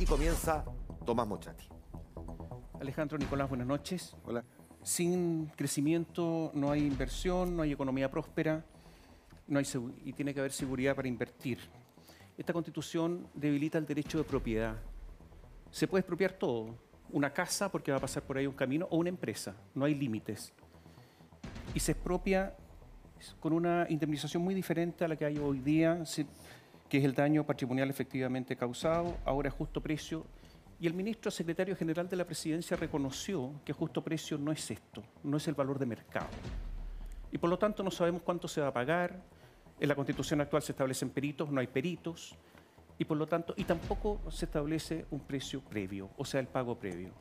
y comienza Tomás Mochati. Alejandro Nicolás, buenas noches. Hola. Sin crecimiento no hay inversión, no hay economía próspera no hay y tiene que haber seguridad para invertir. Esta constitución debilita el derecho de propiedad. Se puede expropiar todo, una casa porque va a pasar por ahí un camino o una empresa, no hay límites. Y se expropia con una indemnización muy diferente a la que hay hoy día, que es el daño patrimonial efectivamente causado, ahora es justo precio. Y el ministro secretario general de la presidencia reconoció que justo precio no es esto, no es el valor de mercado. Y por lo tanto no sabemos cuánto se va a pagar. En la constitución actual se establecen peritos, no hay peritos. Y por lo tanto, y tampoco se establece un precio previo, o sea, el pago previo.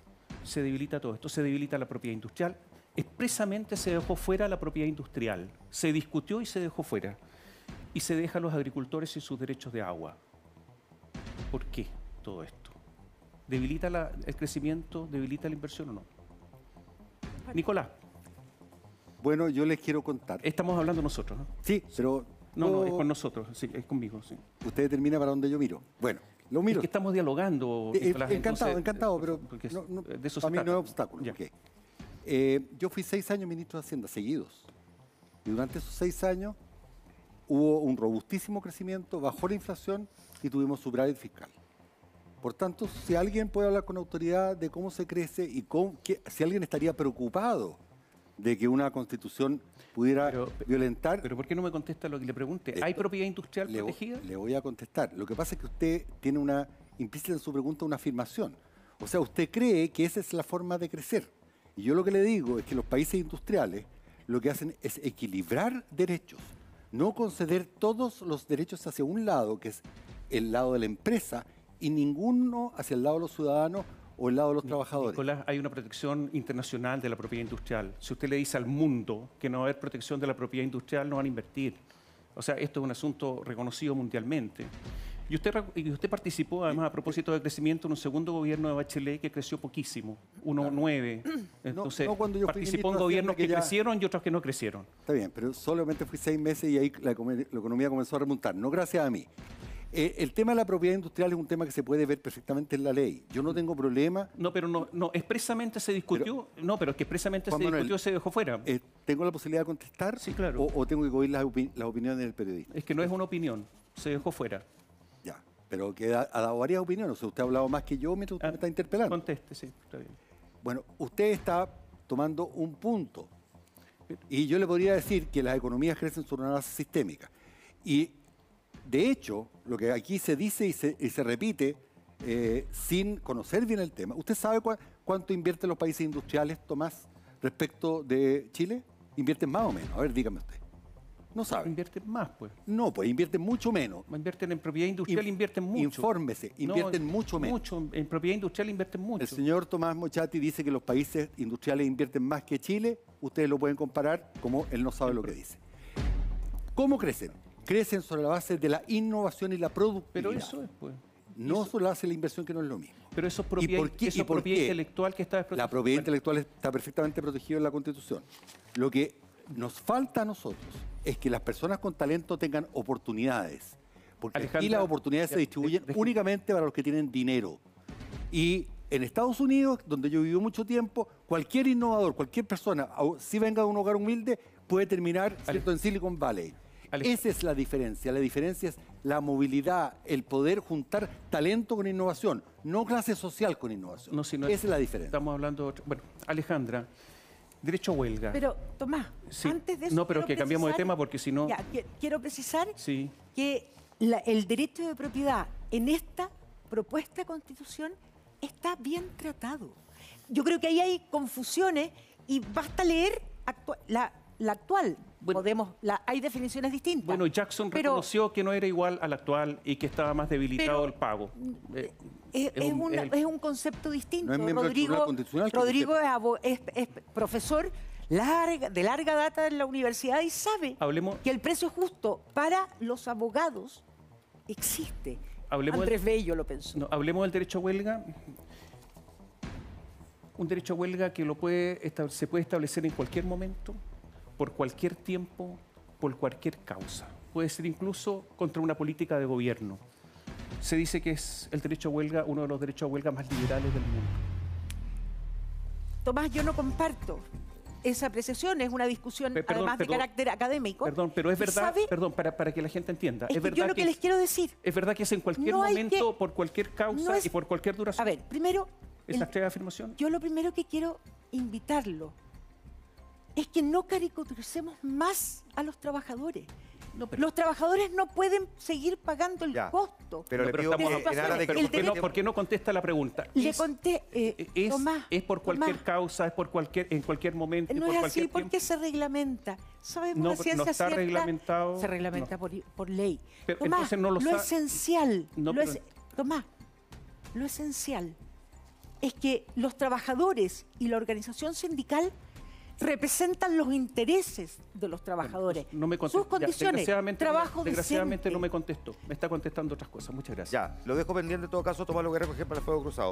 Se debilita todo esto, se debilita la propiedad industrial. Expresamente se dejó fuera la propiedad industrial. Se discutió y se dejó fuera y se deja a los agricultores y sus derechos de agua. ¿Por qué todo esto? ¿Debilita el crecimiento, debilita la inversión o no? Nicolás. Bueno, yo les quiero contar. Estamos hablando nosotros, ¿no? Sí, pero... No, no, es con nosotros, sí, es conmigo, sí. Usted determina para dónde yo miro. Bueno, lo miro. Es que estamos dialogando. Eh, encantado, encantado, pero de eso para mí no es obstáculo. Eh, yo fui seis años ministro de Hacienda, seguidos. Y durante esos seis años hubo un robustísimo crecimiento, bajó la inflación y tuvimos superávit fiscal. Por tanto, si alguien puede hablar con autoridad de cómo se crece y si alguien estaría preocupado de que una constitución pudiera violentar... Pero ¿por qué no me contesta lo que le pregunte? ¿Hay propiedad industrial protegida? Le voy a contestar. Lo que pasa es que usted tiene una implícita en su pregunta una afirmación. O sea, usted cree que esa es la forma de crecer. Y yo lo que le digo es que los países industriales lo que hacen es equilibrar derechos no conceder todos los derechos hacia un lado, que es el lado de la empresa, y ninguno hacia el lado de los ciudadanos o el lado de los trabajadores. Nicolás, hay una protección internacional de la propiedad industrial. Si usted le dice al mundo que no va a haber protección de la propiedad industrial, no van a invertir. O sea, esto es un asunto reconocido mundialmente. Y usted, usted participó, además, a propósito de crecimiento, en un segundo gobierno de Bachelet que creció poquísimo, 1,9. Entonces, no, participó en gobiernos que, crecieron y otros que no crecieron. Está bien, pero solamente fui seis meses y ahí la, economía comenzó a remontar. No gracias a mí. Eh, el tema de la propiedad industrial es un tema que se puede ver perfectamente en la ley. Yo no tengo problema. No, pero no, no expresamente se discutió. no, pero es que expresamente se discutió se dejó fuera. Eh, ¿Tengo la posibilidad de contestar? Sí, claro. O, tengo que oír las, las opiniones del periodista? Es que no es una opinión, se dejó fuera pero que ha, dado varias opiniones. O sea, usted ha hablado más que yo mientras usted me está interpelando. Conteste, sí, está bien. Bueno, usted está tomando un punto. Y yo le podría decir que las economías crecen sobre una base sistémica. Y de hecho, lo que aquí se dice y se, repite eh, sin conocer bien el tema. ¿Usted sabe cuánto invierten los países industriales, Tomás, respecto de Chile? ¿Invierten más o menos? A ver, dígame usted. No sabe. Invierten más, pues. No, pues invierten mucho menos. Invierten en propiedad industrial, invierten mucho. Infórmese, invierten mucho menos. Mucho, en propiedad industrial invierten mucho. El señor Tomás Mochati dice que los países industriales invierten más que Chile. Ustedes lo pueden comparar como él no sabe lo que dice. ¿Cómo crecen? Crecen sobre la base de la innovación y la productividad. Pero eso es, pues. No solo hace la inversión que no es lo mismo. Pero eso es propiedad, ¿Y propiedad intelectual que está desprotegida. La propiedad intelectual está perfectamente protegida en la Constitución. Lo que nos falta a nosotros es que las personas con talento tengan oportunidades. Porque aquí las oportunidades se distribuyen únicamente para los que tienen dinero. Y en Estados Unidos, donde yo viví mucho tiempo, cualquier innovador, cualquier persona, si venga de un hogar humilde, puede terminar en Silicon Valley. Esa es la diferencia. La diferencia es la movilidad, el poder juntar talento con innovación, no clase social con innovación. No, Esa es la diferencia. Estamos hablando. Bueno, Alejandra. Derecho a huelga. Pero, Tomás, antes de eso. No, pero que cambiamos de tema porque si no. quiero precisar que el derecho de propiedad en esta propuesta de constitución está bien tratado. Yo creo que ahí hay confusiones y basta leer la, la actual. Podemos, hay definiciones distintas. Bueno, Jackson reconoció que no era igual al actual y que estaba más debilitado el pago. Eh, es, un, concepto distinto. Rodrigo, Rodrigo es, profesor larga, de larga data en la universidad y sabe que el precio justo para los abogados existe. Hablemos Andrés Bello lo pensó. hablemos del derecho a huelga. Un derecho a huelga que lo puede, se puede establecer en cualquier momento por cualquier tiempo, por cualquier causa. Puede ser incluso contra una política de gobierno. Se dice que es el derecho a huelga uno de los derechos a huelga más liberales del mundo. Tomás, yo no comparto esa apreciación, es una discusión además de carácter académico. Perdón, pero es verdad, perdón, para, para, que la gente entienda. Es, verdad yo lo que, les quiero decir. Es verdad que es en cualquier momento, por cualquier causa y por cualquier duración. A ver, primero. ¿Esa el, afirmación? Yo lo primero que quiero invitarlo es que no caricaturicemos más a los trabajadores. Los trabajadores no pueden seguir pagando el costo. Pero, le pido ¿por, qué no, contesta la pregunta? Le conté, eh, es, es, por cualquier causa, es por cualquier, en cualquier momento. No por es así, ¿por qué se reglamenta? Sabemos no, la ciencia no está reglamentado. Se reglamenta por, por, ley. Pero, Tomás, no lo, lo esencial, lo es, Tomás, lo esencial es que los trabajadores y la organización sindical representan los intereses de los trabajadores. no me Sus condiciones, desgraciadamente, trabajo Desgraciadamente no me contestó. Me está contestando otras cosas. Muchas gracias. Ya, lo dejo pendiente en todo caso, tomar lo que recoger para el fuego cruzado.